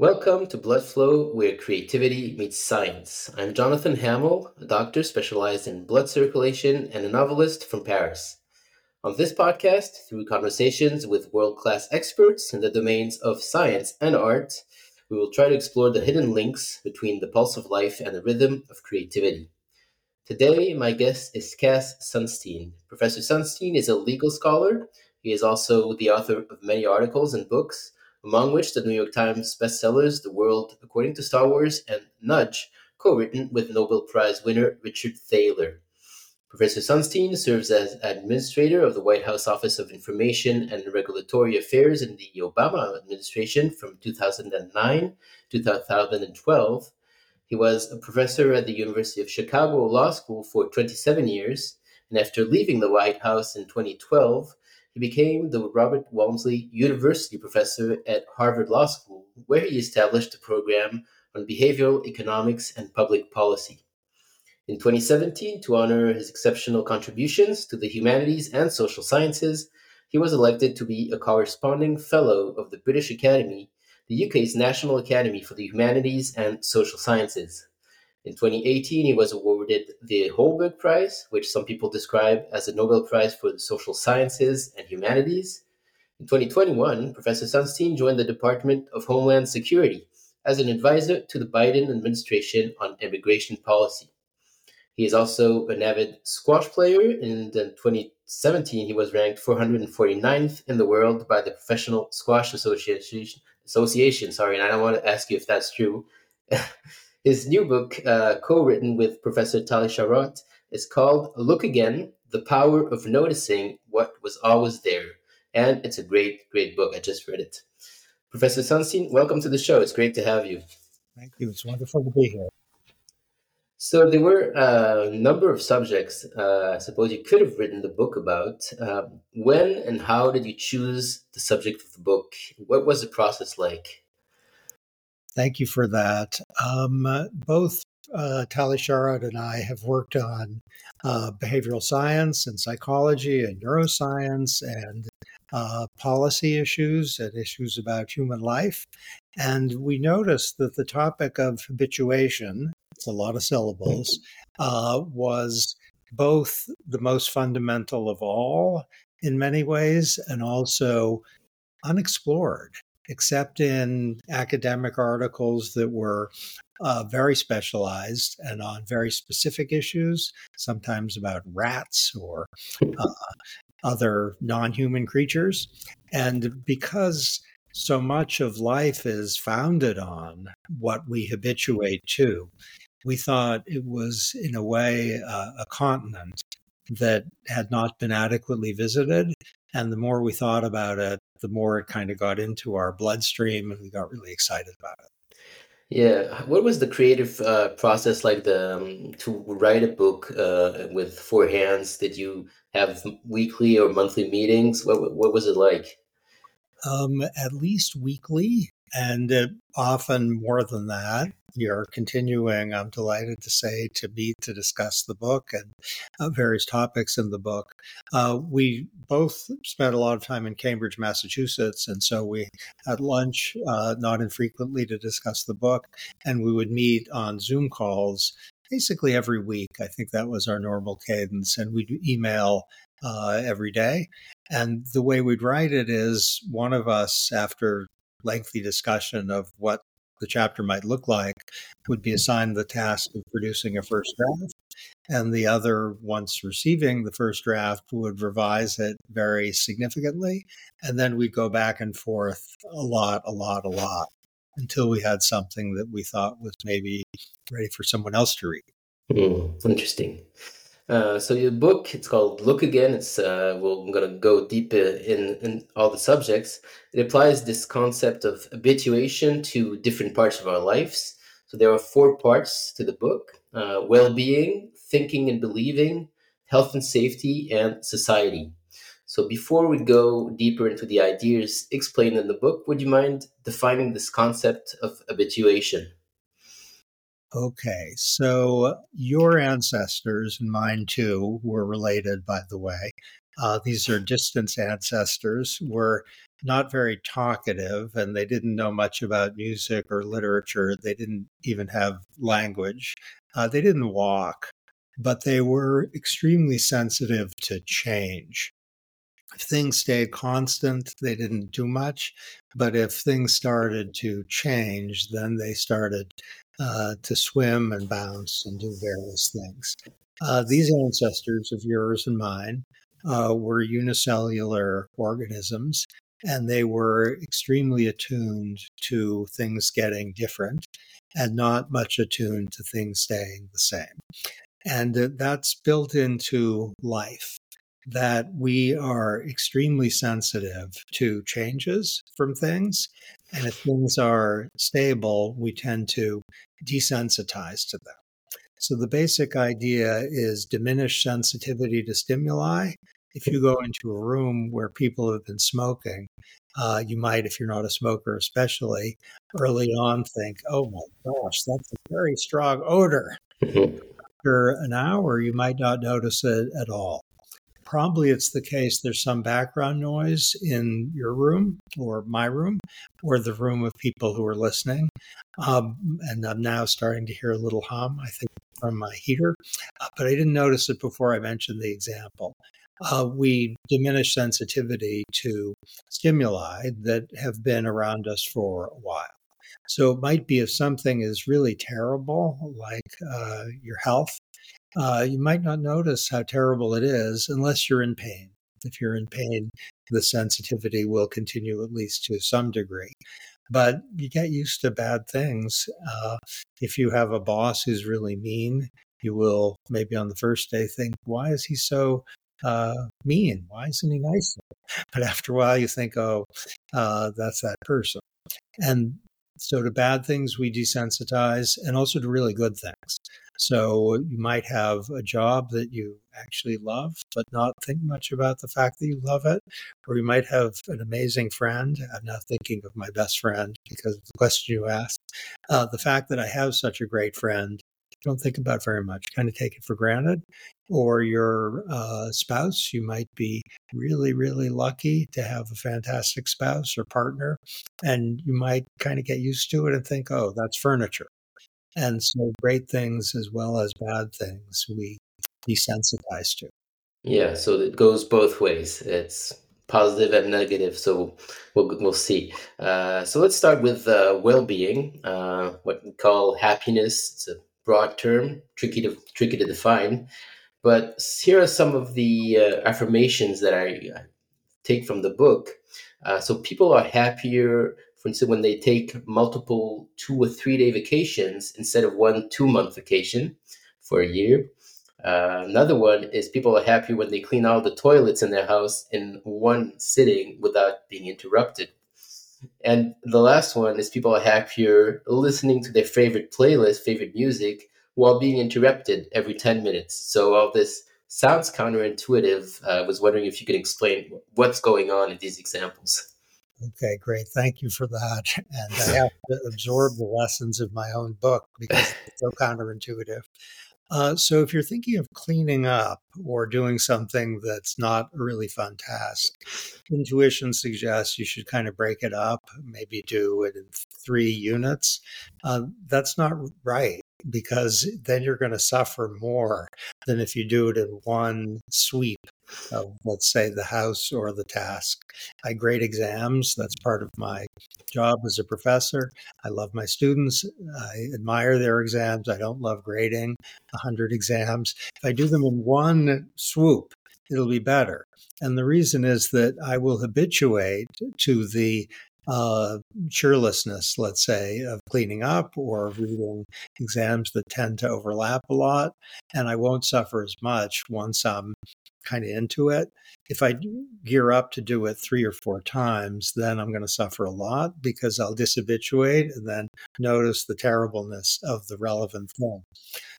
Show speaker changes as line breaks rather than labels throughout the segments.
Welcome to Blood Flow, where creativity meets science. I'm Jonathan Hamill, a doctor specialized in blood circulation and a novelist from Paris. On this podcast, through conversations with world class experts in the domains of science and art, we will try to explore the hidden links between the pulse of life and the rhythm of creativity. Today, my guest is Cass Sunstein. Professor Sunstein is a legal scholar. He is also the author of many articles and books among which the New York Times bestsellers The World According to Star Wars and Nudge, co written with Nobel Prize winner Richard Thaler. Professor Sunstein serves as administrator of the White House Office of Information and Regulatory Affairs in the Obama administration from 2009 to 2012. He was a professor at the University of Chicago Law School for 27 years, and after leaving the White House in 2012, he became the Robert Walmsley University Professor at Harvard Law School, where he established a program on behavioral economics and public policy. In 2017, to honor his exceptional contributions to the humanities and social sciences, he was elected to be a corresponding fellow of the British Academy, the UK's National Academy for the Humanities and Social Sciences. In 2018, he was awarded the Holberg Prize, which some people describe as a Nobel Prize for the social sciences and humanities. In 2021, Professor Sunstein joined the Department of Homeland Security as an advisor to the Biden administration on immigration policy. He is also an avid squash player. In 2017, he was ranked 449th in the world by the Professional Squash Association. Association, sorry, and I don't want to ask you if that's true. His new book, uh, co written with Professor Tali Sharot, is called Look Again The Power of Noticing What Was Always There. And it's a great, great book. I just read it. Professor Sunstein, welcome to the show. It's great to have you.
Thank you. It's wonderful to be here.
So there were a number of subjects uh, I suppose you could have written the book about. Um, when and how did you choose the subject of the book? What was the process like?
Thank you for that. Um, both uh, Tali Sharot and I have worked on uh, behavioral science and psychology and neuroscience and uh, policy issues and issues about human life. And we noticed that the topic of habituation, it's a lot of syllables, uh, was both the most fundamental of all in many ways and also unexplored except in academic articles that were uh, very specialized and on very specific issues, sometimes about rats or uh, other non human creatures. And because so much of life is founded on what we habituate to, we thought it was, in a way, uh, a continent that had not been adequately visited. And the more we thought about it, the more it kind of got into our bloodstream and we got really excited about it.
Yeah, what was the creative uh, process like the um, to write a book uh, with four hands? Did you have weekly or monthly meetings? What what was it like?
Um, at least weekly, and uh, often more than that You're continuing, I'm delighted to say, to meet to discuss the book and uh, various topics in the book. Uh, we both spent a lot of time in Cambridge, Massachusetts, and so we had lunch uh, not infrequently to discuss the book, and we would meet on Zoom calls basically every week. I think that was our normal cadence, and we'd email uh, every day. And the way we'd write it is one of us, after lengthy discussion of what the chapter might look like would be assigned the task of producing a first draft. And the other, once receiving the first draft, would revise it very significantly. And then we'd go back and forth a lot, a lot, a lot until we had something that we thought was maybe ready for someone else to read.
Mm, interesting. Uh, so your book, it's called Look Again. It's uh, well, I'm gonna go deep in in all the subjects. It applies this concept of habituation to different parts of our lives. So there are four parts to the book: uh, well-being, thinking and believing, health and safety, and society. So before we go deeper into the ideas explained in the book, would you mind defining this concept of habituation?
Okay, so your ancestors and mine too were related, by the way. Uh, these are distant ancestors, were not very talkative, and they didn't know much about music or literature. They didn't even have language. Uh, they didn't walk, but they were extremely sensitive to change. If things stayed constant, they didn't do much. But if things started to change, then they started uh, to swim and bounce and do various things. Uh, these ancestors of yours and mine uh, were unicellular organisms, and they were extremely attuned to things getting different and not much attuned to things staying the same. And uh, that's built into life that we are extremely sensitive to changes from things. And if things are stable, we tend to desensitize to them. So the basic idea is diminished sensitivity to stimuli. If you go into a room where people have been smoking, uh, you might, if you're not a smoker, especially early on, think, oh my gosh, that's a very strong odor. Mm-hmm. After an hour, you might not notice it at all probably it's the case there's some background noise in your room or my room or the room of people who are listening. Um, and I'm now starting to hear a little hum, I think, from my heater, uh, but I didn't notice it before I mentioned the example. Uh, we diminish sensitivity to stimuli that have been around us for a while. So it might be if something is really terrible, like uh, your health, uh, you might not notice how terrible it is unless you're in pain. If you're in pain, the sensitivity will continue at least to some degree. But you get used to bad things. Uh, if you have a boss who's really mean, you will maybe on the first day think, why is he so uh, mean? Why isn't he nice? But after a while, you think, oh, uh, that's that person. And so to bad things, we desensitize, and also to really good things. So you might have a job that you actually love, but not think much about the fact that you love it. Or you might have an amazing friend. I'm now thinking of my best friend because of the question you asked. Uh, the fact that I have such a great friend, don't think about very much, kind of take it for granted. Or your uh, spouse, you might be really, really lucky to have a fantastic spouse or partner, and you might kind of get used to it and think, oh, that's furniture. And so, great things as well as bad things, we desensitize to.
Yeah, so it goes both ways. It's positive and negative. So we'll we'll see. Uh, so let's start with uh, well-being, uh, what we call happiness. It's a broad term, tricky to tricky to define. But here are some of the uh, affirmations that I uh, take from the book. Uh, so people are happier for instance, when they take multiple two or three day vacations instead of one two month vacation for a year. Uh, another one is people are happy when they clean all the toilets in their house in one sitting without being interrupted. And the last one is people are happier listening to their favorite playlist, favorite music, while being interrupted every 10 minutes. So all this sounds counterintuitive. Uh, I was wondering if you could explain what's going on in these examples.
Okay, great. Thank you for that. And I have to absorb the lessons of my own book because it's so counterintuitive. Uh, so, if you're thinking of cleaning up or doing something that's not a really fun task, intuition suggests you should kind of break it up, maybe do it in three units. Uh, that's not right because then you're going to suffer more than if you do it in one sweep of, let's say, the house or the task. I grade exams. That's part of my job as a professor. I love my students. I admire their exams. I don't love grading 100 exams. If I do them in one swoop, it'll be better. And the reason is that I will habituate to the uh, cheerlessness, let's say, of cleaning up or reading exams that tend to overlap a lot. And I won't suffer as much once I'm kind of into it. If I gear up to do it three or four times, then I'm going to suffer a lot because I'll dishabituate and then notice the terribleness of the relevant thing.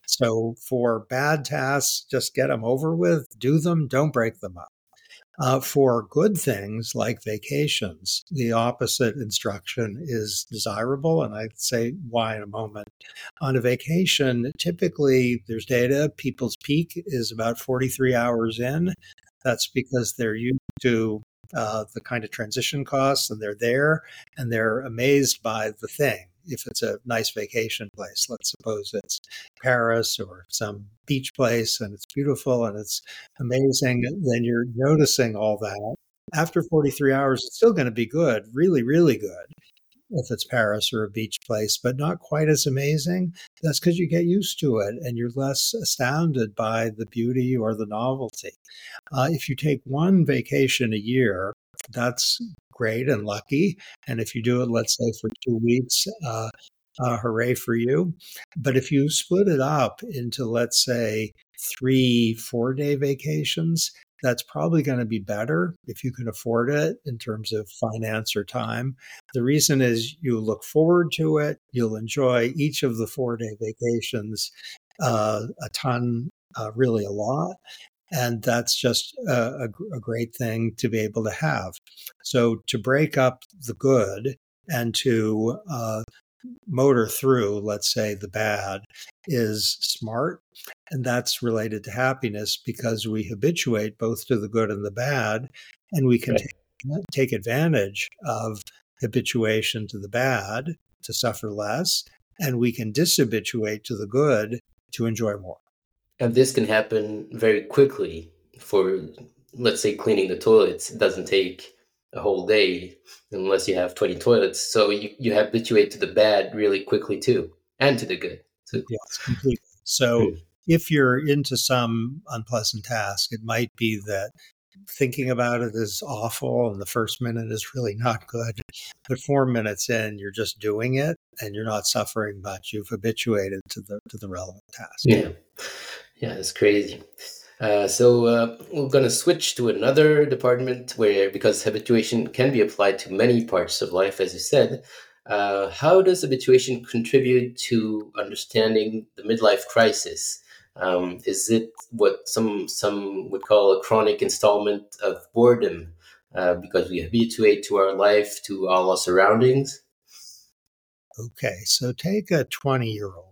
So for bad tasks, just get them over with, do them, don't break them up. Uh, for good things like vacations, the opposite instruction is desirable, and I'd say why in a moment. On a vacation, typically there's data, people's peak is about 43 hours in. That's because they're used to uh, the kind of transition costs, and they're there and they're amazed by the thing. If it's a nice vacation place, let's suppose it's Paris or some beach place and it's beautiful and it's amazing, then you're noticing all that. After 43 hours, it's still going to be good, really, really good if it's Paris or a beach place, but not quite as amazing. That's because you get used to it and you're less astounded by the beauty or the novelty. Uh, if you take one vacation a year, that's great and lucky. And if you do it, let's say for two weeks, uh, uh, hooray for you. But if you split it up into, let's say, three four day vacations, that's probably going to be better if you can afford it in terms of finance or time. The reason is you look forward to it, you'll enjoy each of the four day vacations uh, a ton, uh, really a lot. And that's just a, a, a great thing to be able to have. So, to break up the good and to uh, motor through, let's say, the bad is smart. And that's related to happiness because we habituate both to the good and the bad. And we can take, take advantage of habituation to the bad to suffer less. And we can dishabituate to the good to enjoy more.
And this can happen very quickly for, let's say, cleaning the toilets. It doesn't take a whole day unless you have 20 toilets. So you, you habituate to the bad really quickly too, and to the good. So,
yes, completely. So hmm. if you're into some unpleasant task, it might be that thinking about it is awful and the first minute is really not good. But four minutes in, you're just doing it and you're not suffering much. You've habituated to the to the relevant task.
Yeah. Yeah, it's crazy. Uh, so uh, we're going to switch to another department where, because habituation can be applied to many parts of life, as you said, uh, how does habituation contribute to understanding the midlife crisis? Um, is it what some some would call a chronic installment of boredom uh, because we habituate to our life to all our surroundings?
Okay, so take a 20 year old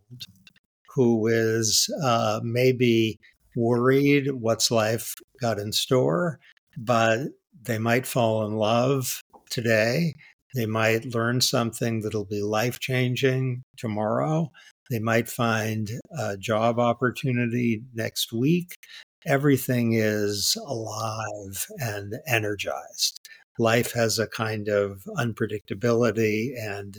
who is uh, maybe worried what's life got in store, but they might fall in love today. They might learn something that'll be life changing tomorrow. They might find a job opportunity next week. Everything is alive and energized. Life has a kind of unpredictability and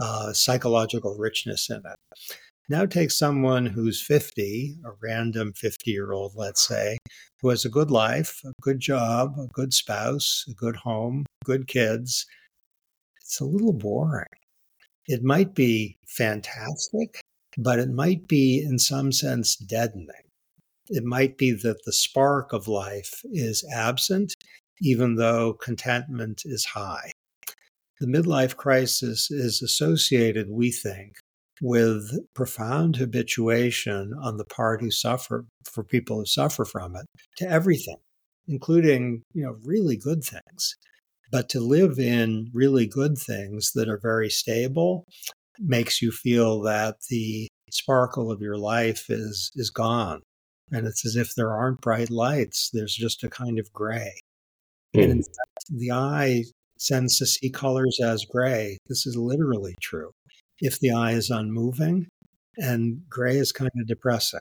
uh, psychological richness in it. Now take someone who's 50, a random 50 year old, let's say, who has a good life, a good job, a good spouse, a good home, good kids. It's a little boring. It might be fantastic, but it might be, in some sense, deadening. It might be that the spark of life is absent, even though contentment is high. The midlife crisis is associated, we think, with profound habituation on the part who suffer for people who suffer from it to everything, including, you know, really good things. But to live in really good things that are very stable makes you feel that the sparkle of your life is is gone. And it's as if there aren't bright lights. There's just a kind of gray. Mm. And in fact, the eye sends to see colors as gray. This is literally true if the eye is unmoving, and gray is kind of depressing.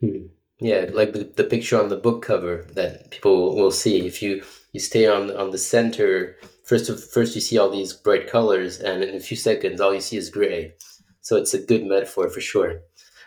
Hmm. Yeah, like the, the picture on the book cover that people will see. If you you stay on on the center, first of, first you see all these bright colors, and in a few seconds, all you see is gray. So it's a good metaphor for sure.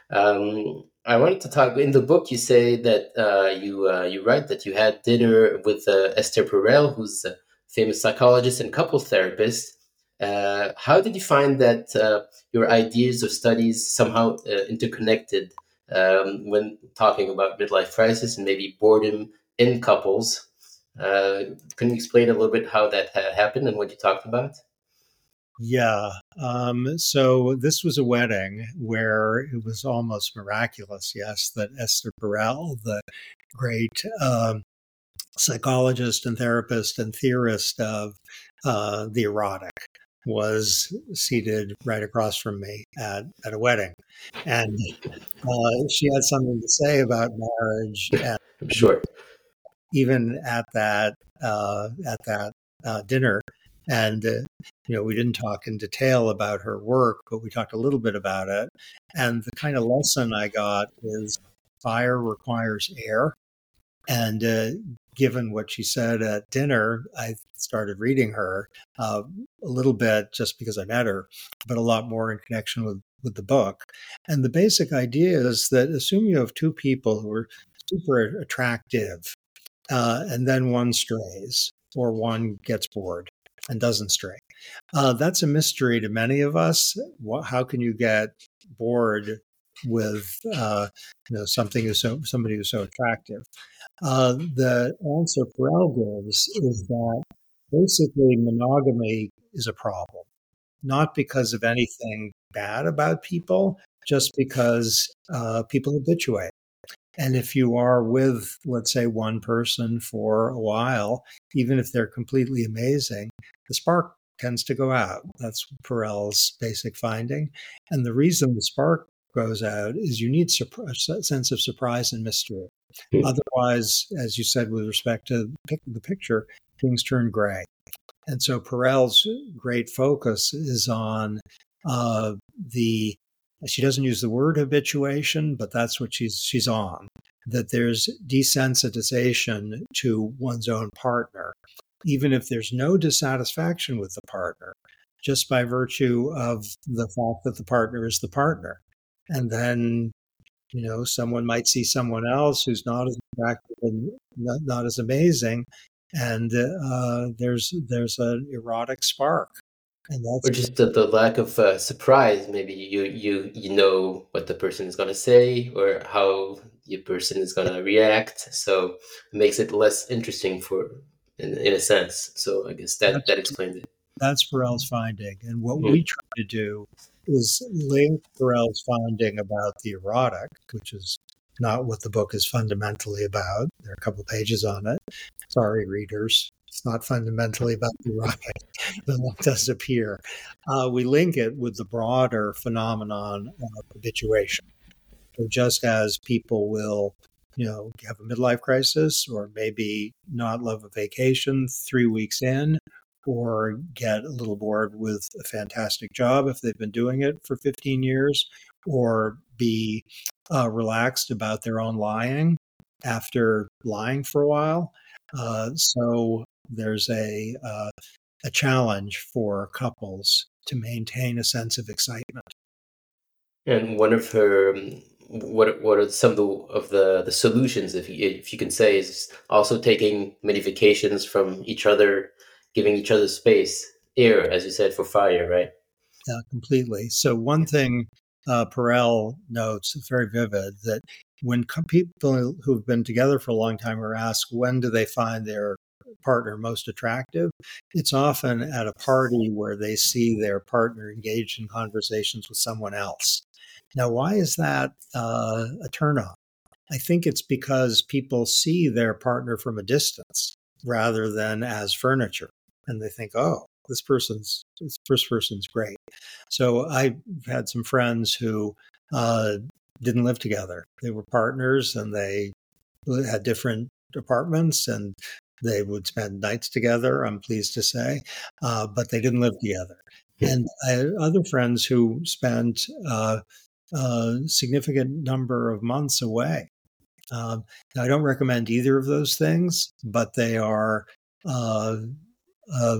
Um, I wanted to talk in the book. You say that uh, you uh, you write that you had dinner with uh, Esther Perel, who's a famous psychologist and couple therapist, uh, how did you find that uh, your ideas or studies somehow uh, interconnected um, when talking about midlife crisis and maybe boredom in couples? Uh, can you explain a little bit how that ha- happened and what you talked about?
Yeah. Um, so this was a wedding where it was almost miraculous, yes, that Esther Perel, the great um, psychologist and therapist and theorist of uh, the erotic, was seated right across from me at, at a wedding. And uh, she had something to say about marriage. And
sure.
Even at that uh, at that uh, dinner. And, uh, you know, we didn't talk in detail about her work, but we talked a little bit about it. And the kind of lesson I got is fire requires air. And uh, given what she said at dinner, I started reading her uh, a little bit just because I met her, but a lot more in connection with, with the book. And the basic idea is that assume you have two people who are super attractive, uh, and then one strays or one gets bored and doesn't stray. Uh, that's a mystery to many of us. What, how can you get bored with uh, you know something who's so somebody who's so attractive? Uh, the answer Perel gives is that basically monogamy is a problem, not because of anything bad about people, just because uh, people habituate. And if you are with, let's say, one person for a while, even if they're completely amazing, the spark tends to go out. That's Perel's basic finding. And the reason the spark goes out is you need a sense of surprise and mystery. Hmm. Otherwise, as you said, with respect to the picture, things turn gray. And so Perel's great focus is on uh, the she doesn't use the word habituation, but that's what she's she's on. That there's desensitization to one's own partner, even if there's no dissatisfaction with the partner, just by virtue of the fact that the partner is the partner. And then, you know, someone might see someone else who's not as attractive and not, not as amazing, and uh, there's there's an erotic spark
and that's or just the, the lack of uh, surprise. Maybe you you you know what the person is going to say or how the person is going to react so it makes it less interesting for in, in a sense. So i guess that that's, that explains it.
that's Perel's finding and what mm-hmm. we try to do is link Perel's finding about the erotic which is not what the book is fundamentally about there are a couple pages on it sorry readers it's not fundamentally about the erotic, it does appear. Uh, we link it with the broader phenomenon of habituation. So just as people will, you know, have a midlife crisis or maybe not love a vacation three weeks in, or get a little bored with a fantastic job if they've been doing it for 15 years, or be uh, relaxed about their own lying after lying for a while. Uh, so there's a uh, a challenge for couples to maintain a sense of excitement.
And one of her what what are some of the of the, the solutions, if you, if you can say, is also taking many vacations from each other, giving each other space, air, as you said, for fire, right?
Yeah, completely. So one thing uh, Perel notes, very vivid, that when people who've been together for a long time are asked when do they find their partner most attractive, it's often at a party where they see their partner engaged in conversations with someone else. Now, why is that uh, a turnoff? I think it's because people see their partner from a distance rather than as furniture. And they think, oh, this person's this first person's great. So I've had some friends who uh, didn't live together. They were partners and they had different apartments and they would spend nights together, I'm pleased to say, uh, but they didn't live together. And I had other friends who spent uh, a significant number of months away. Um, I don't recommend either of those things, but they are uh,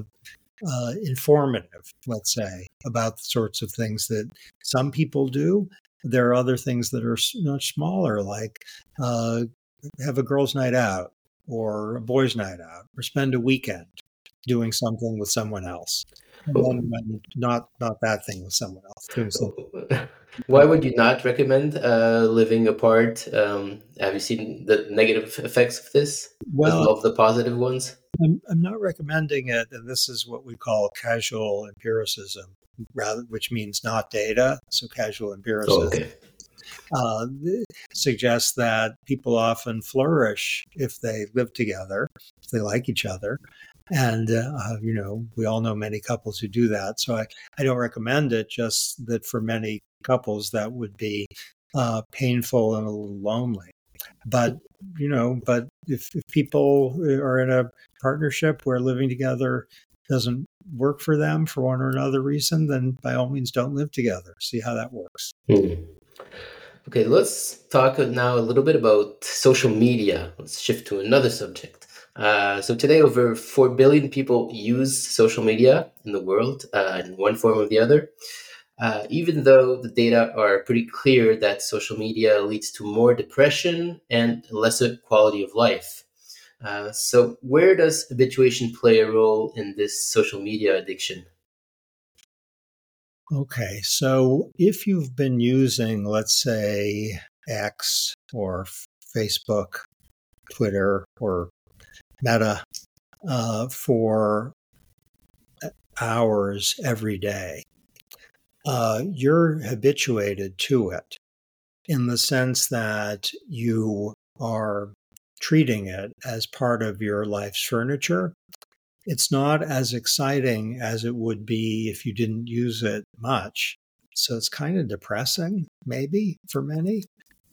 uh, informative, let's say, about the sorts of things that some people do. There are other things that are much smaller, like uh, have a girls' night out or a boys' night out or spend a weekend doing something with someone else. Not not that thing with someone else.
Why would you not recommend uh, living apart? Um, have you seen the negative effects of this? Well, of the positive ones.
I'm, I'm not recommending it, and this is what we call casual empiricism, rather, which means not data. So casual empiricism. Oh, okay uh, suggests that people often flourish if they live together, if they like each other. And, uh, you know, we all know many couples who do that. So I, I don't recommend it, just that for many couples, that would be uh, painful and a little lonely. But you know, but if, if people are in a partnership where living together doesn't work for them for one or another reason, then by all means don't live together. See how that works.
Hmm. Okay, let's talk now a little bit about social media. Let's shift to another subject. Uh, so today, over four billion people use social media in the world uh, in one form or the other. Uh, even though the data are pretty clear that social media leads to more depression and lesser quality of life. Uh, so, where does habituation play a role in this social media addiction?
Okay, so if you've been using, let's say, X or Facebook, Twitter, or Meta uh, for hours every day, uh, you're habituated to it in the sense that you are treating it as part of your life's furniture it's not as exciting as it would be if you didn't use it much. So it's kind of depressing, maybe for many,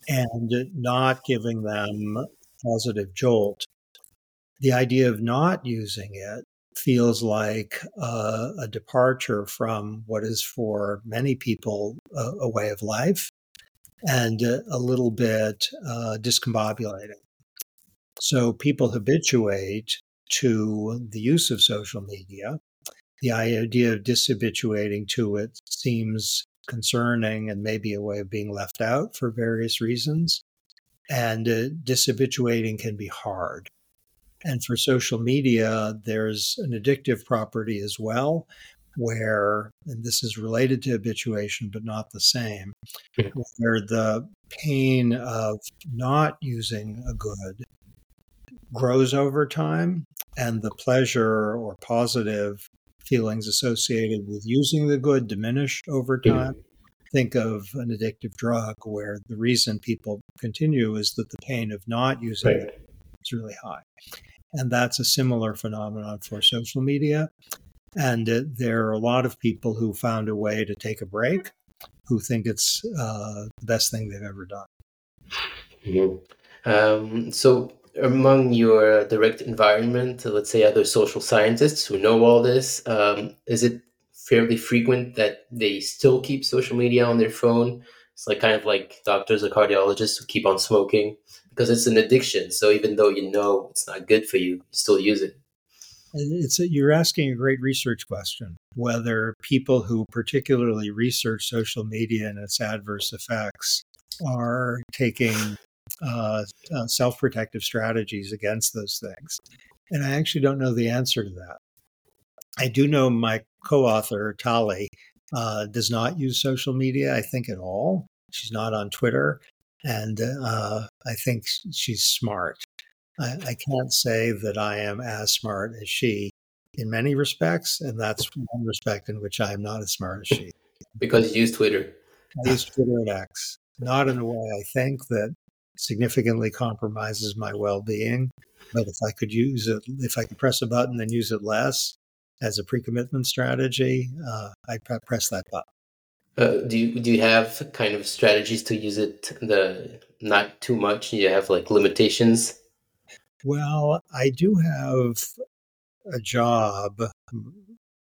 and not giving them positive jolt. The idea of not using it feels like a, a departure from what is for many people a, a way of life and a, a little bit uh, discombobulating. So people habituate to the use of social media. The idea of dishabituating to it seems concerning and maybe a way of being left out for various reasons. And uh, dishabituating can be hard. And for social media, there's an addictive property as well, where, and this is related to habituation, but not the same, where the pain of not using a good grows over time and the pleasure or positive feelings associated with using the good diminish over time. Think of an addictive drug where the reason people continue is that the pain of not using right. it is really high. And that's a similar phenomenon for social media. And uh, there are a lot of people who found a way to take a break who think it's uh, the best thing they've ever done.
Mm-hmm. Um, so, among your direct environment, let's say other social scientists who know all this, um, is it fairly frequent that they still keep social media on their phone? It's like kind of like doctors or cardiologists who keep on smoking because it's an addiction. So even though you know it's not good for you, you still use it.
It's a, you're asking a great research question whether people who particularly research social media and its adverse effects are taking uh, uh, self protective strategies against those things. And I actually don't know the answer to that. I do know my co author, Tali, uh, does not use social media, I think, at all. She's not on Twitter. And uh, I think she's smart. I, I can't say that I am as smart as she in many respects. And that's one respect in which I am not as smart as she.
Because you use Twitter.
I use Twitter and X. Not in a way I think that significantly compromises my well-being. But if I could use it, if I could press a button and use it less as a pre-commitment strategy, uh, I'd press that button.
Uh, do you do you have kind of strategies to use it the not too much? Do you have like limitations?
Well, I do have a job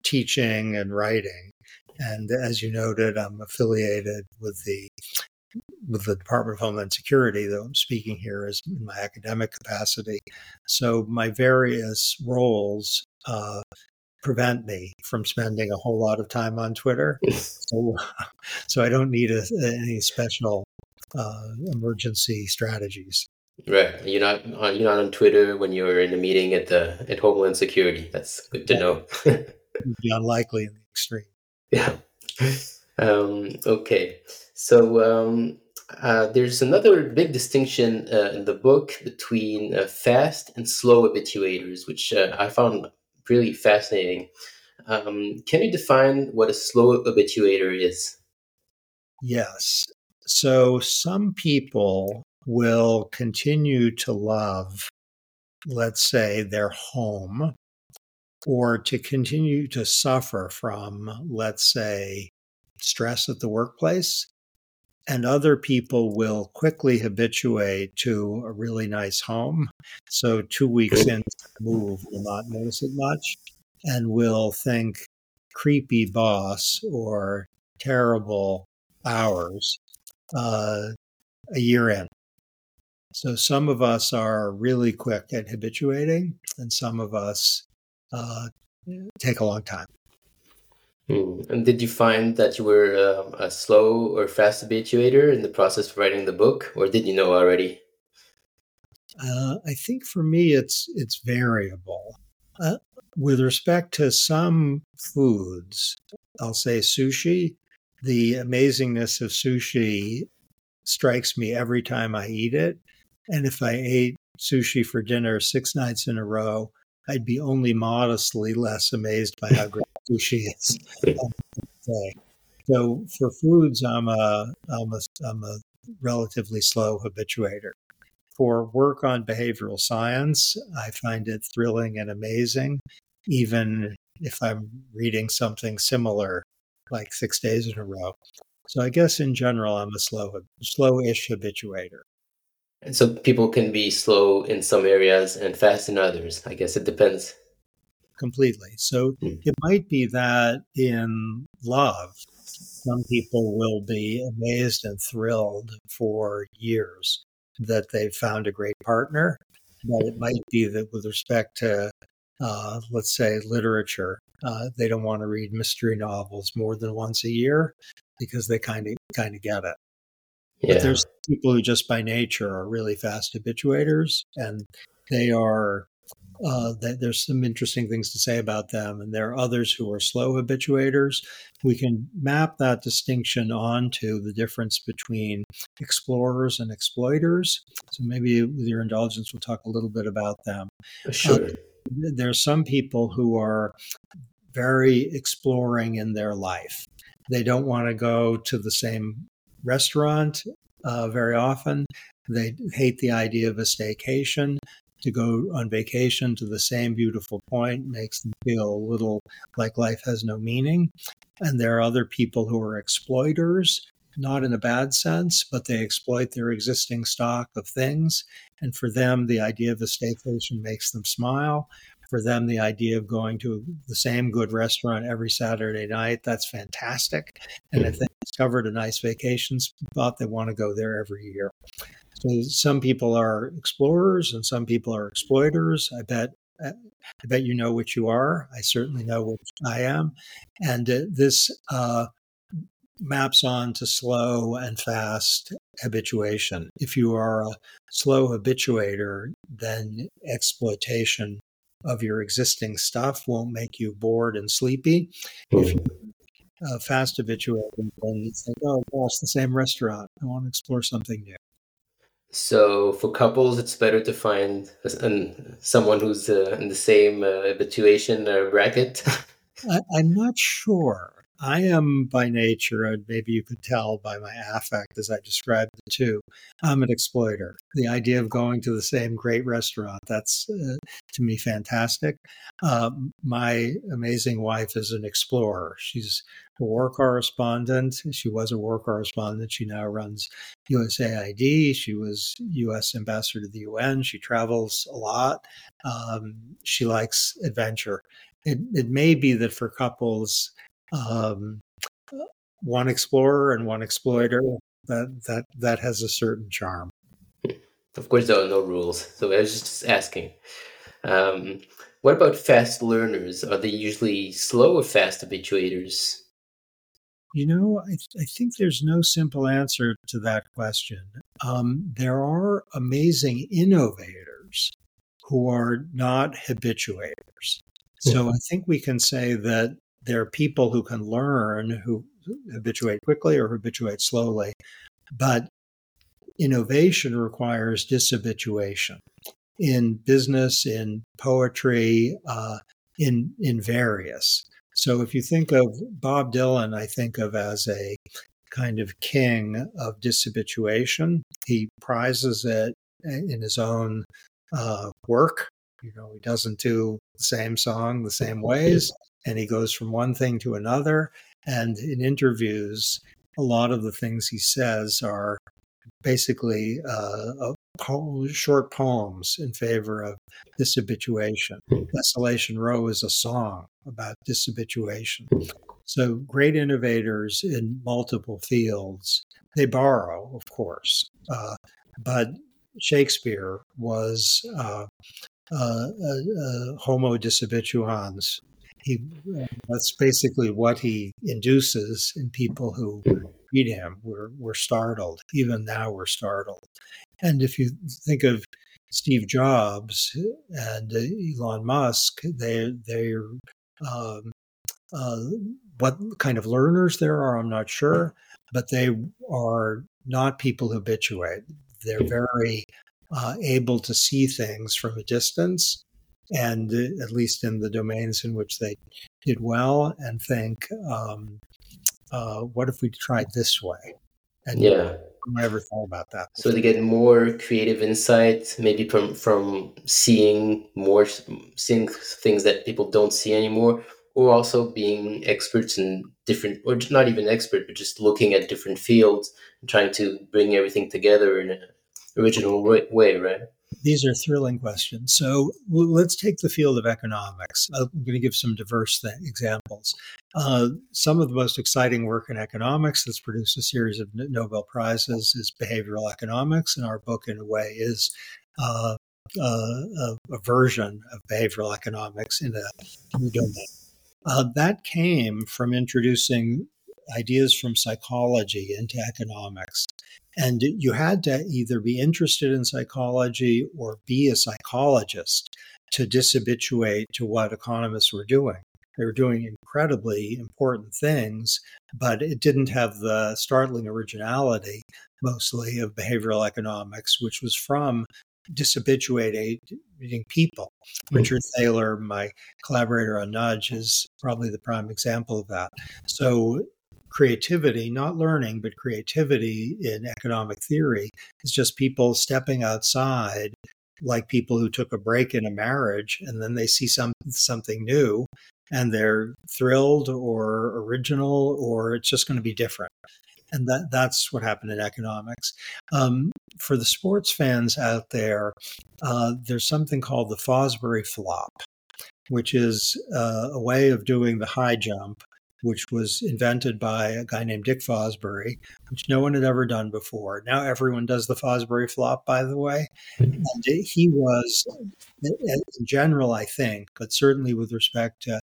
teaching and writing, and as you noted, I'm affiliated with the with the Department of Homeland Security, though I'm speaking here as in my academic capacity. So my various roles uh, prevent me from spending a whole lot of time on Twitter. so, so I don't need a, any special uh, emergency strategies.
Right, you're not on, uh, you're not on Twitter when you're in a meeting at the at Homeland Security. That's good to yeah. know.
be unlikely in the extreme.
Yeah. Um, okay. So um, uh, there's another big distinction uh, in the book between uh, fast and slow habituators, which uh, I found really fascinating. Um, can you define what a slow habituator is?
Yes. So some people will continue to love, let's say, their home, or to continue to suffer from, let's say, stress at the workplace and other people will quickly habituate to a really nice home. So, two weeks in, the move, will not notice it much and will think creepy boss or terrible hours uh, a year in. So, some of us are really quick at habituating, and some of us uh, take a long time.
Hmm. And did you find that you were um, a slow or fast habituator in the process of writing the book, or did you know already?
Uh, I think for me, it's it's variable. Uh, with respect to some foods, I'll say sushi. The amazingness of sushi strikes me every time I eat it. And if I ate sushi for dinner six nights in a row, I'd be only modestly less amazed by how great sushi is. So for foods, I'm a, I'm a, I'm a relatively slow habituator. For work on behavioral science, I find it thrilling and amazing, even if I'm reading something similar like six days in a row. So I guess in general, I'm a slow, slow-ish habituator.
And so people can be slow in some areas and fast in others. I guess it depends.
Completely. So mm. it might be that in love, some people will be amazed and thrilled for years that they've found a great partner. But it might be that with respect to, uh, let's say, literature, uh, they don't want to read mystery novels more than once a year because they kind of kind of get it. Yeah. But there's people who just by nature are really fast habituators, and they are. Uh, there's some interesting things to say about them, and there are others who are slow habituators. We can map that distinction onto the difference between explorers and exploiters. So maybe, with your indulgence, we'll talk a little bit about them.
Sure. Uh,
there are some people who are very exploring in their life. They don't want to go to the same restaurant uh, very often. They hate the idea of a staycation. To go on vacation to the same beautiful point makes them feel a little like life has no meaning. And there are other people who are exploiters, not in a bad sense, but they exploit their existing stock of things. And for them, the idea of a staycation makes them smile for them the idea of going to the same good restaurant every Saturday night. That's fantastic. And if hmm. they discovered a nice vacation spot, they want to go there every year. So some people are explorers and some people are exploiters. I bet I bet you know which you are. I certainly know which I am. And uh, this uh, maps on to slow and fast habituation. If you are a slow habituator, then exploitation of your existing stuff won't make you bored and sleepy. If you're uh, fast habituated, then you think, oh it's the same restaurant. I want to explore something new.
So for couples, it's better to find someone who's uh, in the same uh, habituation bracket.
I, I'm not sure. I am by nature, and maybe you could tell by my affect as I described the two, I'm an exploiter. The idea of going to the same great restaurant, that's uh, to me fantastic. Uh, my amazing wife is an explorer. She's a war correspondent. She was a war correspondent. She now runs USAID. She was U.S. ambassador to the UN. She travels a lot. Um, she likes adventure. It, it may be that for couples, um, one explorer and one exploiter that that that has a certain charm.
Of course there are no rules so i was just asking. Um, what about fast learners? Are they usually slow or fast habituators?
You know I, I think there's no simple answer to that question. Um, there are amazing innovators who are not habituators. So I think we can say that there are people who can learn who habituate quickly or habituate slowly, but innovation requires dishabituation in business, in poetry, uh, in in various. So if you think of Bob Dylan, I think of as a kind of king of dishabituation. He prizes it in his own uh, work. You know, he doesn't do the same song the same ways and he goes from one thing to another. And in interviews, a lot of the things he says are basically uh, po- short poems in favor of dishabituation. Desolation Row is a song about dishabituation. Mm. So great innovators in multiple fields. They borrow, of course, uh, but Shakespeare was uh, uh, homo dishabituans. He that's basically what he induces in people who read him. We're we're startled. Even now, we're startled. And if you think of Steve Jobs and Elon Musk, they they're um, uh, what kind of learners there are, I'm not sure, but they are not people who habituate. They're very uh, able to see things from a distance, and uh, at least in the domains in which they did well, and think, um, uh, what if we tried this way? And
yeah.
I never thought about that.
So to get more creative insight, maybe from from seeing more, seeing things that people don't see anymore, or also being experts in different, or not even expert, but just looking at different fields and trying to bring everything together in an original way, right?
These are thrilling questions. So let's take the field of economics. I'm going to give some diverse th- examples. Uh, some of the most exciting work in economics that's produced a series of Nobel Prizes is behavioral economics, and our book, in a way, is uh, uh, a, version of behavioral economics in a new domain. Uh, that came from introducing ideas from psychology into economics. And you had to either be interested in psychology or be a psychologist to dishabituate to what economists were doing. They were doing incredibly important things, but it didn't have the startling originality, mostly, of behavioral economics, which was from dishabituating people. Hmm. Richard Thaler, my collaborator on Nudge, is probably the prime example of that. So creativity, not learning, but creativity in economic theory is just people stepping outside like people who took a break in a marriage and then they see some something new and they're thrilled or original or it's just going to be different. And that that's what happened in economics. Um, for the sports fans out there uh, there's something called the fosbury flop which is uh, a way of doing the high jump which was invented by a guy named Dick Fosbury, which no one had ever done before. Now everyone does the Fosbury flop, by the way. Hmm. And he was, in general, I think, but certainly with respect to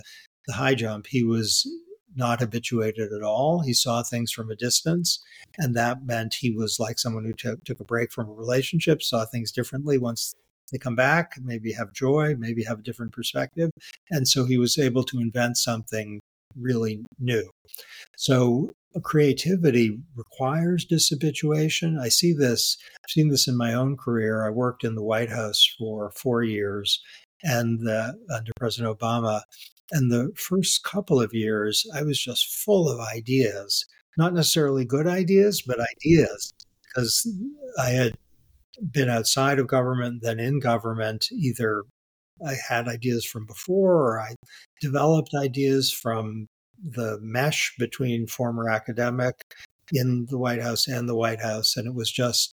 the high jump, he was not habituated at all. He saw things from a distance, and that meant he was like someone who took, took a break from a relationship, saw things differently once they come back, maybe have joy, maybe have a different perspective. And so he was able to invent something really new. So creativity requires dishabituation. I see this, I've seen this in my own career. I worked in the White House for four years and under President Obama. And the first couple of years, I was just full of ideas, not necessarily good ideas, but ideas, because I had been outside of government, then in government, either I had ideas from before, or I developed ideas from the mesh between former academic in the White House and the White House. And it was just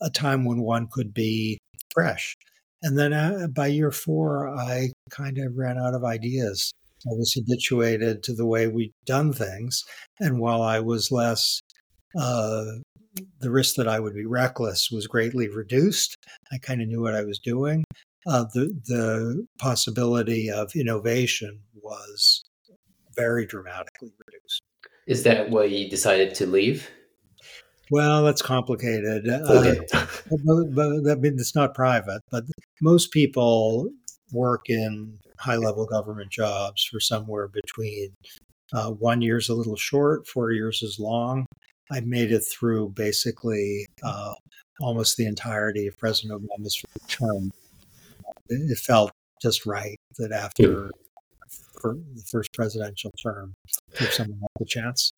a time when one could be fresh. And then uh, by year four, I kind of ran out of ideas. I was habituated to the way we'd done things. And while I was less, uh, the risk that I would be reckless was greatly reduced. I kind of knew what I was doing uh, the the possibility of innovation was very dramatically reduced.
Is that why you decided to leave?
Well, that's complicated. Uh, okay. Uh, but, but, I mean, it's not private, but most people work in high level government jobs for somewhere between uh, one year's a little short, four years is long. I made it through basically uh, almost the entirety of President Obama's term it felt just right that after for the first presidential term, give someone else a chance.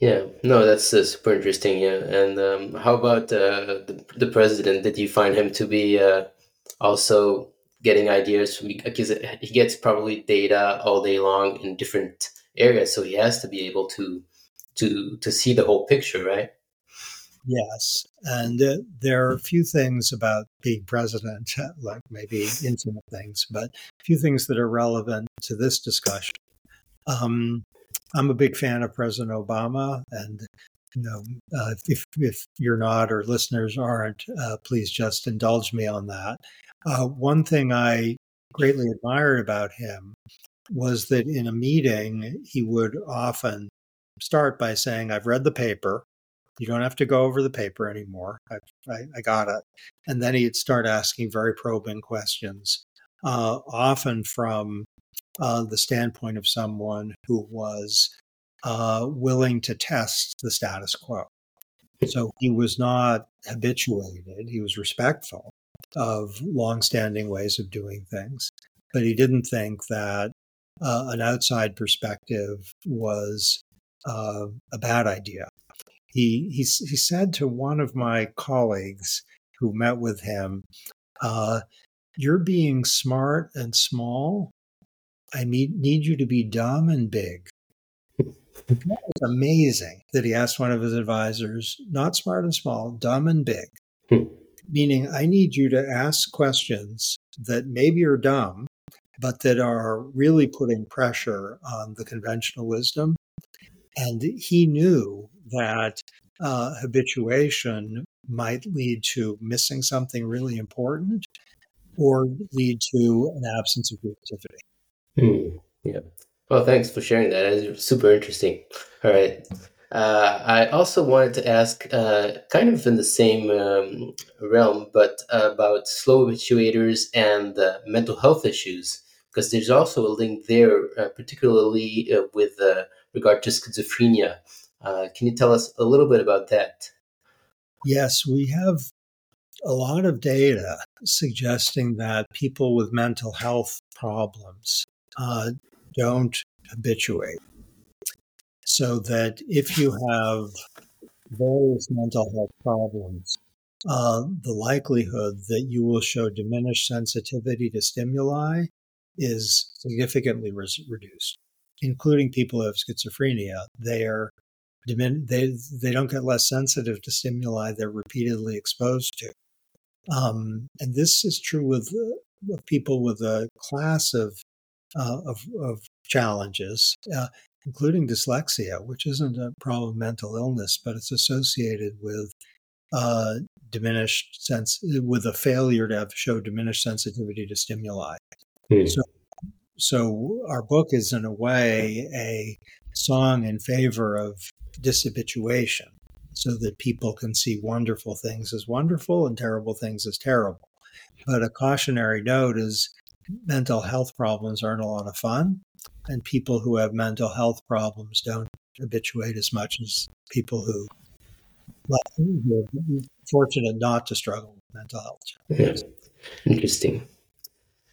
Yeah, no, that's uh, super interesting. Yeah, and um, how about uh, the the president? Did you find him to be uh, also getting ideas from because he gets probably data all day long in different areas, so he has to be able to to to see the whole picture, right?
Yes, and uh, there are a few things about being president, like maybe intimate things, but a few things that are relevant to this discussion. Um, I'm a big fan of President Obama, and you know, uh, if if you're not or listeners aren't, uh, please just indulge me on that. Uh, one thing I greatly admired about him was that in a meeting he would often start by saying, "I've read the paper." You don't have to go over the paper anymore. I, I, I got it. And then he'd start asking very probing questions, uh, often from uh, the standpoint of someone who was uh, willing to test the status quo. So he was not habituated, he was respectful of longstanding ways of doing things, but he didn't think that uh, an outside perspective was uh, a bad idea he, he, he said to one of my colleagues who met with him, uh, You're being smart and small. I need, need you to be dumb and big. That was amazing that he asked one of his advisors, not smart and small, dumb and big. Hmm. Meaning, I need you to ask questions that maybe are dumb, but that are really putting pressure on the conventional wisdom. And he knew that uh, habituation might lead to missing something really important or lead to an absence of creativity.
Hmm. Yeah. Well, thanks for sharing that. It's super interesting. All right. Uh, I also wanted to ask, uh, kind of in the same um, realm, but uh, about slow habituators and mental health issues, because there's also a link there, uh, particularly uh, with uh, regard to schizophrenia. Uh, can you tell us a little bit about that?
Yes, we have a lot of data suggesting that people with mental health problems uh, don't habituate. So that if you have various mental health problems, uh, the likelihood that you will show diminished sensitivity to stimuli is significantly reduced, including people who have schizophrenia. They they they don't get less sensitive to stimuli they're repeatedly exposed to. Um, and this is true with, uh, people with a class of uh, of, of, challenges, uh, including dyslexia, which isn't a problem of mental illness, but it's associated with uh, diminished sense with a failure to have show diminished sensitivity to stimuli. Hmm. So, so our book is in a way a song in favor of dishabituation so that people can see wonderful things as wonderful and terrible things as terrible. But a cautionary note is mental health problems aren't a lot of fun, and people who have mental health problems don't habituate as much as people who are fortunate not to struggle with mental health.
Interesting.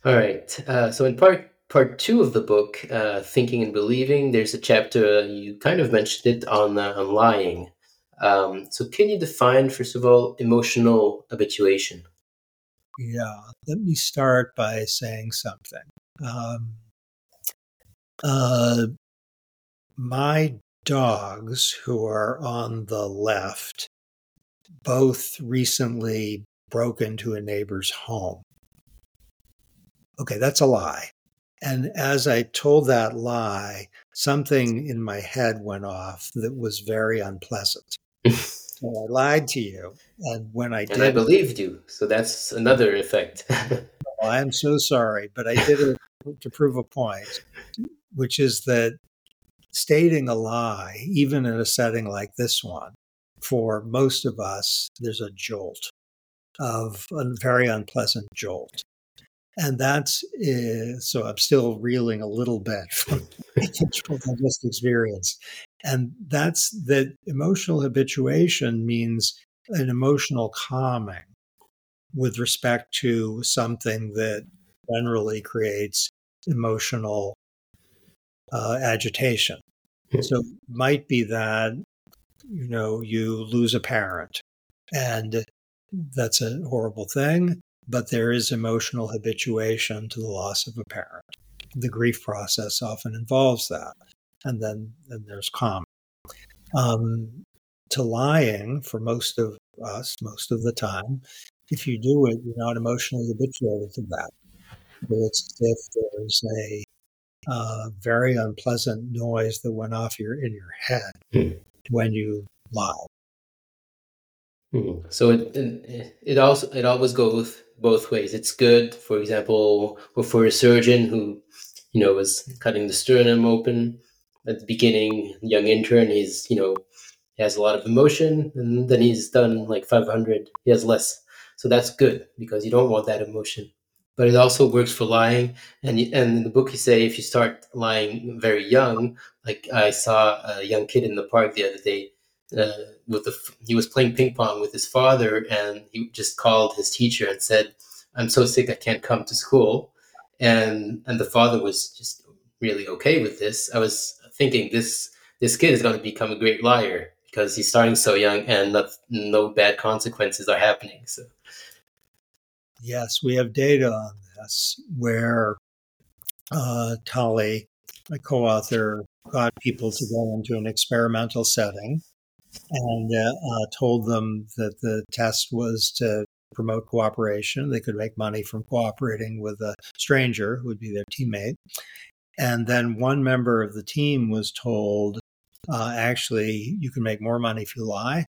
All right. Uh, so in part part two of the book, uh, Thinking and Believing, there's a chapter, uh, you kind of mentioned it, on, uh, on lying. Um, so, can you define, first of all, emotional habituation?
Yeah, let me start by saying something. Um, uh, my dogs, who are on the left, both recently broke into a neighbor's home. Okay, that's a lie. And as I told that lie, something in my head went off that was very unpleasant. I lied to you. And when I
and
did.
I believed you. So that's another effect.
Oh, well, I'm so sorry, but I did it to prove a point, which is that stating a lie, even in a setting like this one, for most of us, there's a jolt of a very unpleasant jolt and that's uh, so i'm still reeling a little bit from what i just experienced and that's that emotional habituation means an emotional calming with respect to something that generally creates emotional uh, agitation. Hmm. so might be that you know you lose a parent and that's a horrible thing but there is emotional habituation to the loss of a parent. The grief process often involves that. And then, then there's calm. um, to lying for most of us, most of the time. If you do it, you're not emotionally habituated to that. It's as if there's a uh, very unpleasant noise that went off your in your head hmm. when you lie.
Hmm. So it, it it also it always goes both ways. It's good, for example, for a surgeon who you know was cutting the sternum open at the beginning, young intern. He's you know he has a lot of emotion, and then he's done like 500. He has less, so that's good because you don't want that emotion but it also works for lying. And and in the book, you say if you start lying very young, like I saw a young kid in the park the other day. Uh, with the he was playing ping pong with his father, and he just called his teacher and said, "I'm so sick, I can't come to school." And and the father was just really okay with this. I was thinking this this kid is going to become a great liar because he's starting so young and no bad consequences are happening. So
Yes, we have data on this where uh, Tali, my co author, got people to go into an experimental setting and uh, uh, told them that the test was to promote cooperation. They could make money from cooperating with a stranger who would be their teammate. And then one member of the team was told, uh, actually, you can make more money if you lie,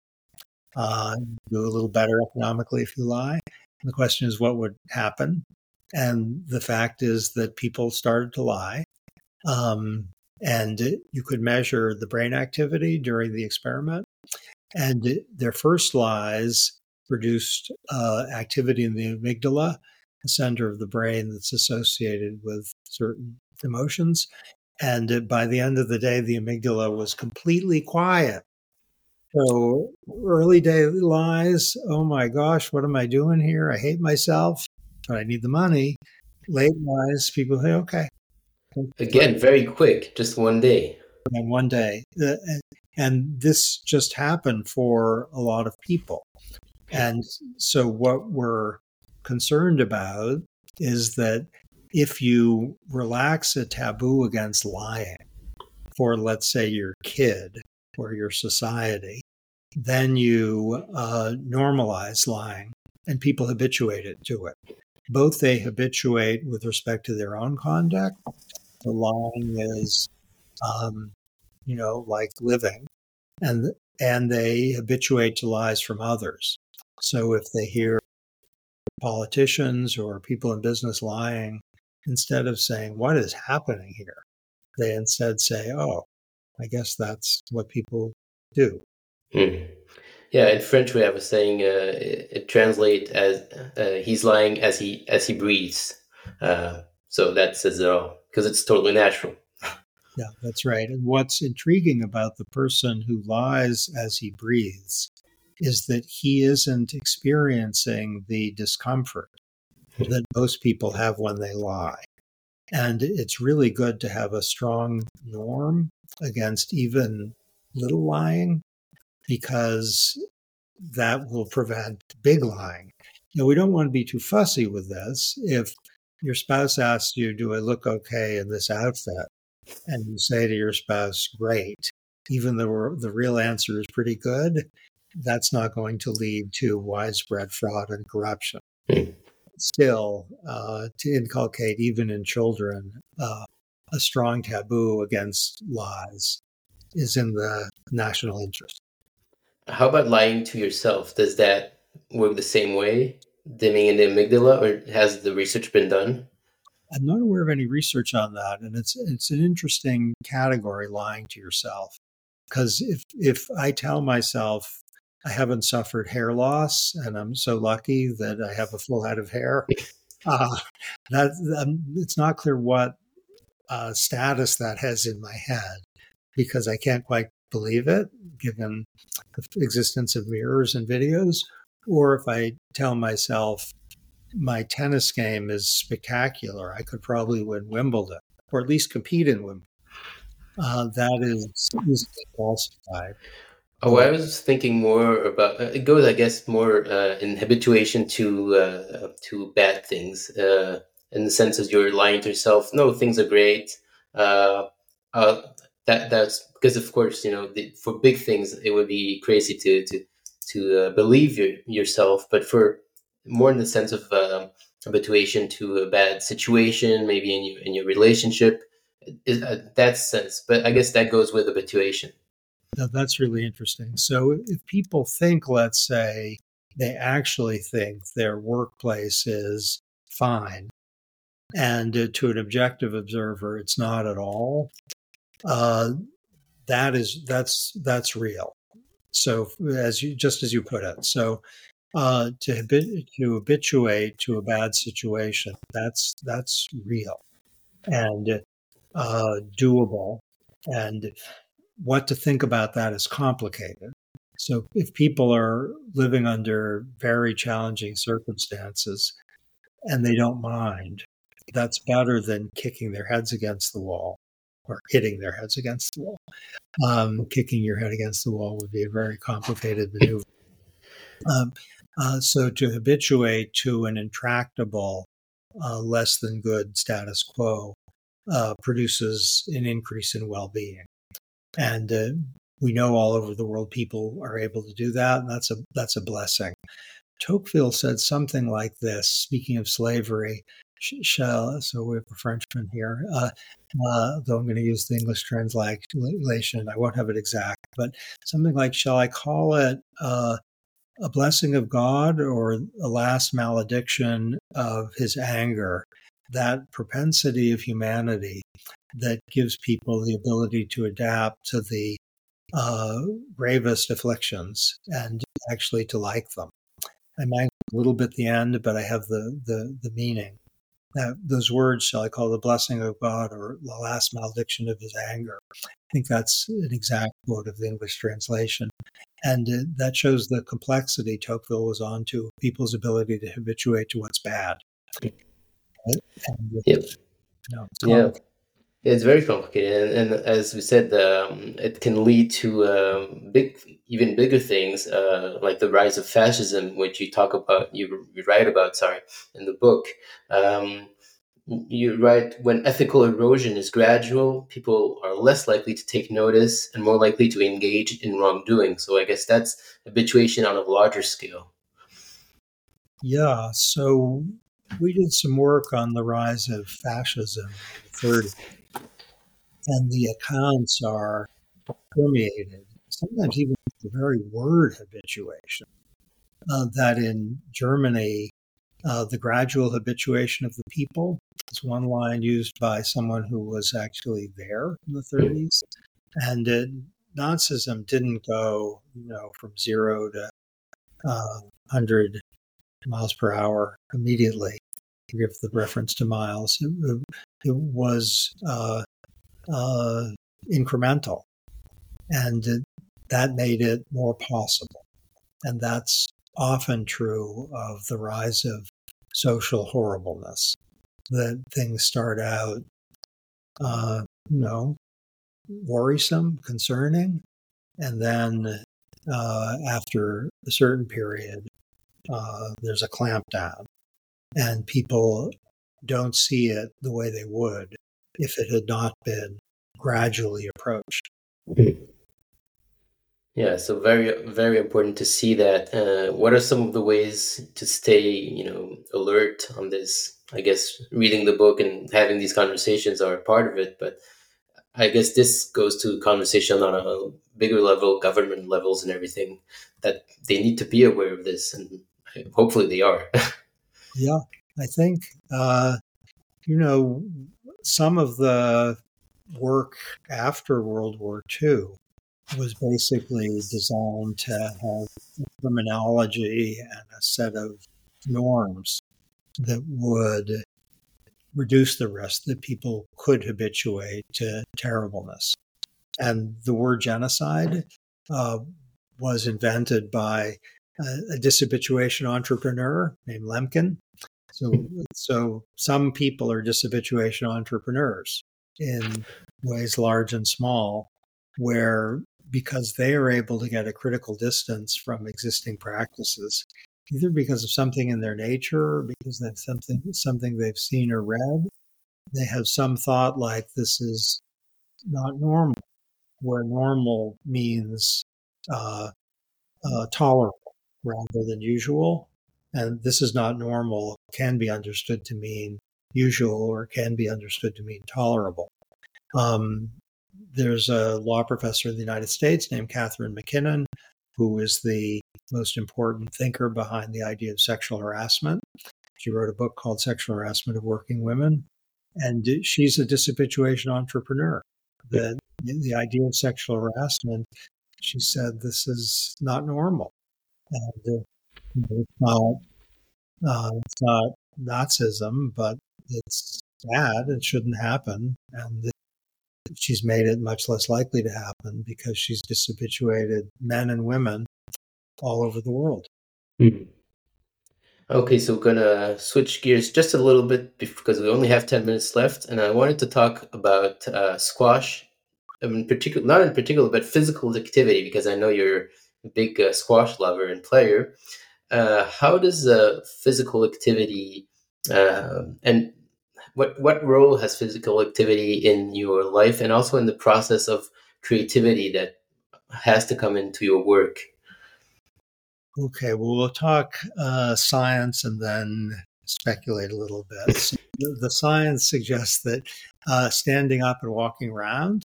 uh, do a little better economically if you lie. The question is, what would happen? And the fact is that people started to lie. Um, and you could measure the brain activity during the experiment. And their first lies produced uh, activity in the amygdala, the center of the brain that's associated with certain emotions. And by the end of the day, the amygdala was completely quiet. So early day lies, oh my gosh, what am I doing here? I hate myself, but I need the money. Late lies, people say, okay.
Again, very quick, just one day.
And one day. And this just happened for a lot of people. And so what we're concerned about is that if you relax a taboo against lying for, let's say, your kid or your society, then you uh, normalize lying and people habituate it to it. Both they habituate with respect to their own conduct. The lying is, um, you know, like living, and and they habituate to lies from others. So if they hear politicians or people in business lying, instead of saying, What is happening here? they instead say, Oh, I guess that's what people do.
Hmm. Yeah, in French we have a saying. Uh, it, it translates as uh, "he's lying as he as he breathes." Uh, so that says it all because it's totally natural.
Yeah, that's right. And what's intriguing about the person who lies as he breathes is that he isn't experiencing the discomfort hmm. that most people have when they lie. And it's really good to have a strong norm against even little lying because that will prevent big lying. Now, we don't want to be too fussy with this. If your spouse asks you, Do I look okay in this outfit? And you say to your spouse, Great, even though the real answer is pretty good, that's not going to lead to widespread fraud and corruption. Hmm. Still, uh, to inculcate, even in children, uh, a strong taboo against lies is in the national interest.
How about lying to yourself? Does that work the same way, dimming in the amygdala, or has the research been done?
I'm not aware of any research on that, and it's it's an interesting category, lying to yourself, because if if I tell myself I haven't suffered hair loss and I'm so lucky that I have a full head of hair, uh, that um, it's not clear what uh, status that has in my head because I can't quite believe it, given the existence of mirrors and videos, or if I tell myself my tennis game is spectacular, I could probably win Wimbledon or at least compete in Wimbledon. Uh, that is easily falsified.
Oh, I was thinking more about uh, it goes, I guess, more uh, in habituation to uh, to bad things. Uh, in the sense of you're lying to yourself. No, things are great. Uh, uh, that that's because of course you know the, for big things it would be crazy to to to uh, believe your, yourself, but for more in the sense of uh, habituation to a bad situation, maybe in your in your relationship, is, uh, that sense. But I guess that goes with habituation.
Now, that's really interesting. So if people think, let's say, they actually think their workplace is fine, and uh, to an objective observer, it's not at all. Uh, that is that's that's real. So as you just as you put it, so uh, to to habituate to a bad situation, that's that's real and uh, doable, and what to think about that is complicated. So if people are living under very challenging circumstances and they don't mind, that's better than kicking their heads against the wall or hitting their heads against the wall. Um, kicking your head against the wall would be a very complicated maneuver. Um, uh, so to habituate to an intractable, uh, less than good status quo uh, produces an increase in well-being, and uh, we know all over the world people are able to do that, and that's a that's a blessing. Tocqueville said something like this, speaking of slavery shall, so we have a Frenchman here, uh, uh, though I'm going to use the English translation. I won't have it exact, but something like, shall I call it uh, a blessing of God or a last malediction of his anger? That propensity of humanity that gives people the ability to adapt to the uh, gravest afflictions and actually to like them. I might a little bit the end, but I have the the, the meaning that those words, shall I call the blessing of God or the last malediction of his anger. I think that's an exact quote of the English translation. And uh, that shows the complexity Tocqueville was on to people's ability to habituate to what's bad.
Right? And, yep. You know, yeah. It's very complicated, and, and as we said, um, it can lead to um, big, even bigger things, uh, like the rise of fascism, which you talk about, you, write about, sorry, in the book. Um, you write when ethical erosion is gradual, people are less likely to take notice and more likely to engage in wrongdoing. So I guess that's habituation on a larger scale.
Yeah. So we did some work on the rise of fascism in the 30s and the accounts are permeated, sometimes even the very word habituation. Uh, that in Germany, uh, the gradual habituation of the people is one line used by someone who was actually there in the 30s. And it, Nazism didn't go, you know, from zero to uh, 100 miles per hour immediately. Give the reference to miles. It, it was uh, uh, incremental. And it, that made it more possible. And that's often true of the rise of social horribleness. That things start out, uh, you know, worrisome, concerning, and then uh, after a certain period, uh, there's a clampdown, and people don't see it the way they would if it had not been gradually approached.
Mm-hmm. Yeah, so very very important to see that. Uh, what are some of the ways to stay, you know, alert on this? I guess reading the book and having these conversations are part of it, but I guess this goes to conversation on a bigger level, government levels, and everything. That they need to be aware of this, and hopefully they are.
yeah, I think uh, you know some of the work after World War II was basically designed to have terminology and a set of norms that would reduce the risk that people could habituate to terribleness. And the word genocide uh, was invented by a, a dishabituation entrepreneur named Lemkin so, so some people are just habituation entrepreneurs in ways large and small, where because they are able to get a critical distance from existing practices, either because of something in their nature or because that's something something they've seen or read, they have some thought like this is not normal. where normal means uh, uh, tolerable rather than usual. And this is not normal, can be understood to mean usual or can be understood to mean tolerable. Um, there's a law professor in the United States named Catharine MacKinnon, who is the most important thinker behind the idea of sexual harassment. She wrote a book called Sexual Harassment of Working Women. And she's a dishabituation entrepreneur. The, the idea of sexual harassment, she said, this is not normal. And uh, it's not, uh, it's not Nazism, but it's bad. It shouldn't happen. And she's made it much less likely to happen because she's dishabituated men and women all over the world.
Mm-hmm. Okay, so we're gonna switch gears just a little bit because we only have 10 minutes left, and I wanted to talk about uh, squash, in particular, not in particular, but physical activity because I know you're a big uh, squash lover and player. Uh, how does uh, physical activity uh, and what what role has physical activity in your life and also in the process of creativity that has to come into your work?
Okay, well, we'll talk uh, science and then speculate a little bit. So the, the, science suggests that uh, standing up and walking around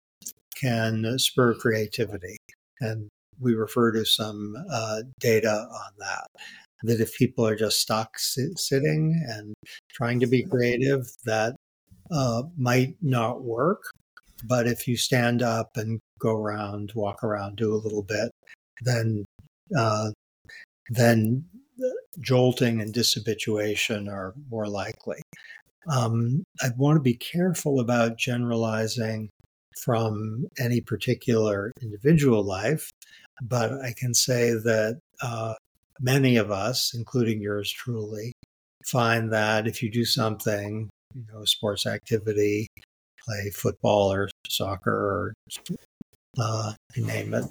can spur creativity. And we refer to some uh, data on that that if people are just stuck sit, sitting and trying to be creative, that uh, might not work. But if you stand up and go around, walk around, do a little bit, then uh, then jolting and dishabituation are more likely. Um, I want to be careful about generalizing from any particular individual life, but I can say that uh, many of us, including yours truly, find that if you do something, you know, sports activity, play football or soccer or uh, you name it,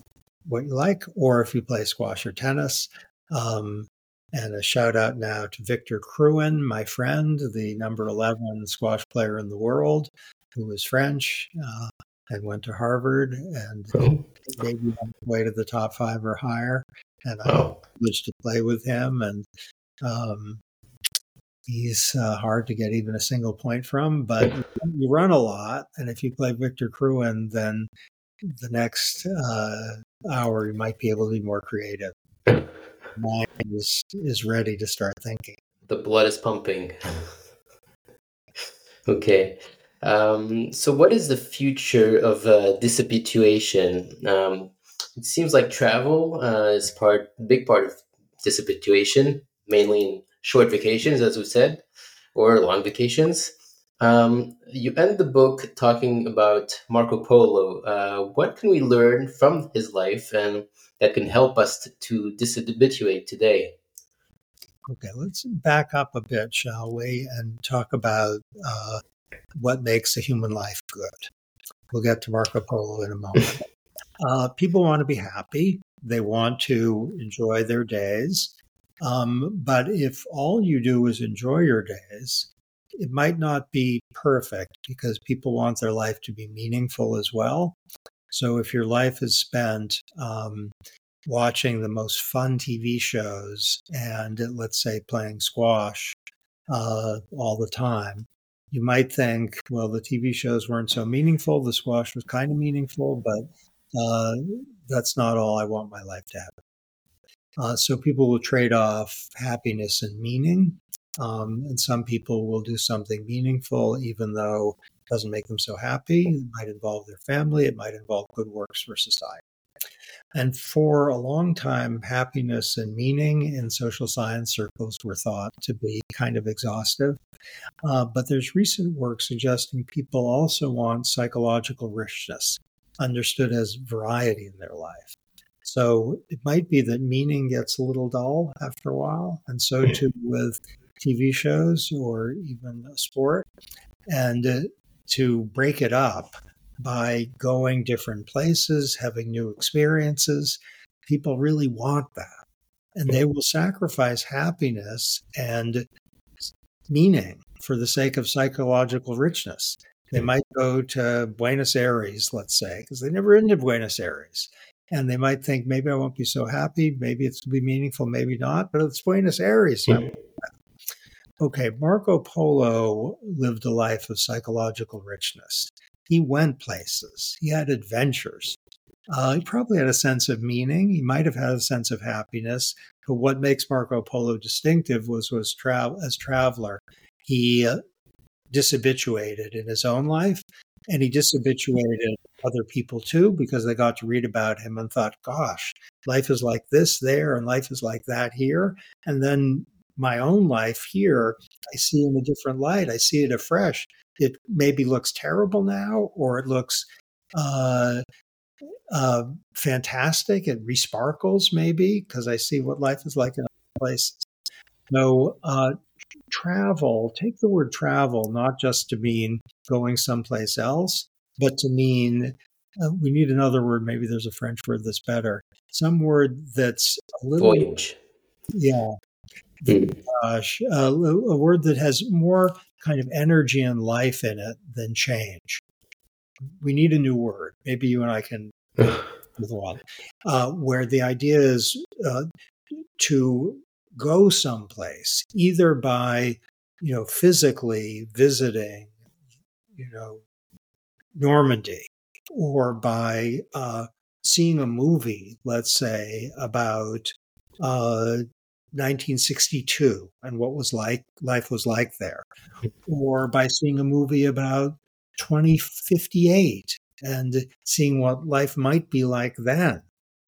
what you like, or if you play squash or tennis. Um, and a shout out now to Victor Crouin, my friend, the number 11 squash player in the world, who is French uh, and went to Harvard and oh. maybe on the way to the top five or higher and I oh. privileged to play with him. And um, he's uh, hard to get even a single point from, but you run a lot, and if you play Victor Crouin, then the next uh, hour you might be able to be more creative. Mind is is ready to start thinking.
The blood is pumping. okay. Um, so, what is the future of uh, dishabituation? Um, it seems like travel uh, is part big part of dishabituation, mainly in short vacations, as we said, or long vacations. Um, you end the book talking about Marco Polo. Uh, what can we learn from his life and that can help us to, to dishabituate today?
Okay, let's back up a bit, shall we, and talk about uh, what makes a human life good. We'll get to Marco Polo in a moment. Uh, people want to be happy. They want to enjoy their days. Um, but if all you do is enjoy your days, it might not be perfect because people want their life to be meaningful as well. So if your life is spent um, watching the most fun TV shows and let's say playing squash uh, all the time, you might think, well, the TV shows weren't so meaningful. The squash was kind of meaningful, but uh, that's not all I want my life to have. Uh, so people will trade off happiness and meaning. Um, and some people will do something meaningful, even though it doesn't make them so happy. It might involve their family, it might involve good works for society. And for a long time, happiness and meaning in social science circles were thought to be kind of exhaustive. Uh, but there's recent work suggesting people also want psychological richness understood as variety in their life. So it might be that meaning gets a little dull after a while, and so hmm. too with TV shows or even sport. And uh, to break it up by going different places, having new experiences, people really want that. And they will sacrifice happiness and meaning for the sake of psychological richness. They might go to Buenos Aires, let's say, because they never been to Buenos Aires. And they might think, maybe I won't be so happy. Maybe it's going to be meaningful, maybe not, but it's Buenos Aires. Mm-hmm. Okay, Marco Polo lived a life of psychological richness. He went places, he had adventures. Uh, he probably had a sense of meaning. He might have had a sense of happiness. But what makes Marco Polo distinctive was was tra- as traveler, he uh, dishabituated in his own life, and he dishabituated other people too because they got to read about him and thought, "Gosh, life is like this there, and life is like that here." And then my own life here, I see in a different light. I see it afresh. It maybe looks terrible now, or it looks uh, uh, fantastic. It resparkles maybe because I see what life is like in other places. So uh, travel, take the word travel not just to mean going someplace else, but to mean uh, we need another word. Maybe there's a French word that's better. Some word that's a little
voyage.
Yeah. Mm. Gosh, uh, a word that has more kind of energy and life in it than change. We need a new word. Maybe you and I can with one, uh, where the idea is uh, to go someplace either by you know physically visiting you know Normandy or by uh, seeing a movie, let's say about uh, 1962 and what was like life was like there, or by seeing a movie about 2058 and seeing what life might be like then.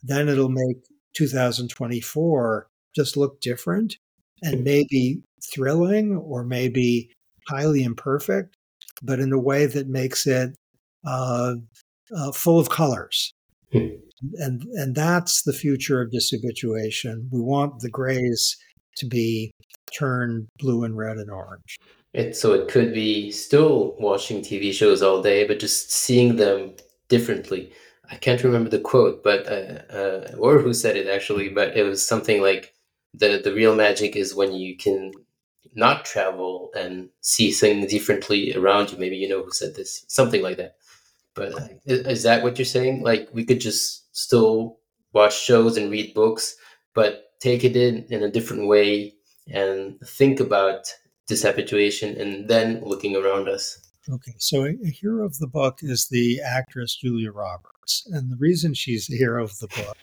Then it'll make 2024 just look different and maybe thrilling or maybe highly imperfect, but in a way that makes it uh, uh, full of colors. Hmm. And, and that's the future of dishabituation. We want the grays to be turned blue and red and orange.
It, so it could be still watching TV shows all day, but just seeing them differently. I can't remember the quote, but uh, uh, or who said it actually, but it was something like the the real magic is when you can not travel and see things differently around you. Maybe you know who said this, something like that. But uh, is that what you're saying? Like we could just still watch shows and read books, but take it in in a different way and think about dishabituation and then looking around us.
Okay, so a, a, hero of the book is the actress Julia Roberts. And the reason she's the hero of the book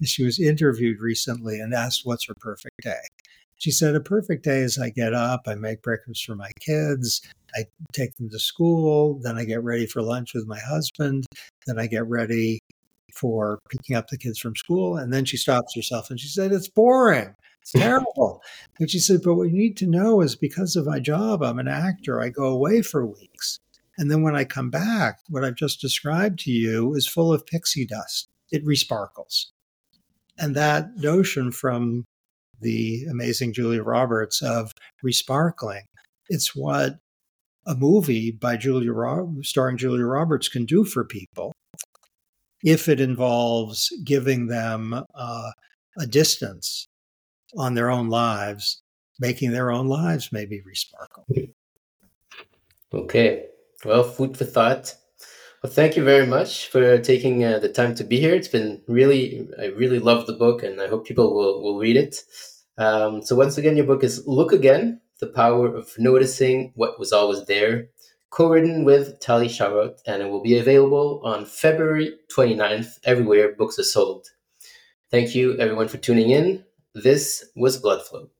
is she was interviewed recently and asked what's her perfect day. She said, A perfect day is I get up, I make breakfast for my kids, I take them to school, then I get ready for lunch with my husband, then I get ready for picking up the kids from school. And then she stops herself and she said, It's boring. It's terrible. and she said, But what you need to know is because of my job, I'm an actor, I go away for weeks. And then when I come back, what I've just described to you is full of pixie dust. It resparkles. And that notion from the amazing Julia Roberts of resparkling, it's what a movie by Julia starring Julia Roberts can do for people if it involves giving them uh, a distance on their own lives, making their own lives maybe resparkle.
Okay. Well, food for thought. Well, thank you very much for taking uh, the time to be here. It's been really, I really love the book, and I hope people will, will read it. Um, so, once again, your book is Look Again The Power of Noticing What Was Always There, co written with Tali Sharot, and it will be available on February 29th everywhere books are sold. Thank you, everyone, for tuning in. This was Blood Flow.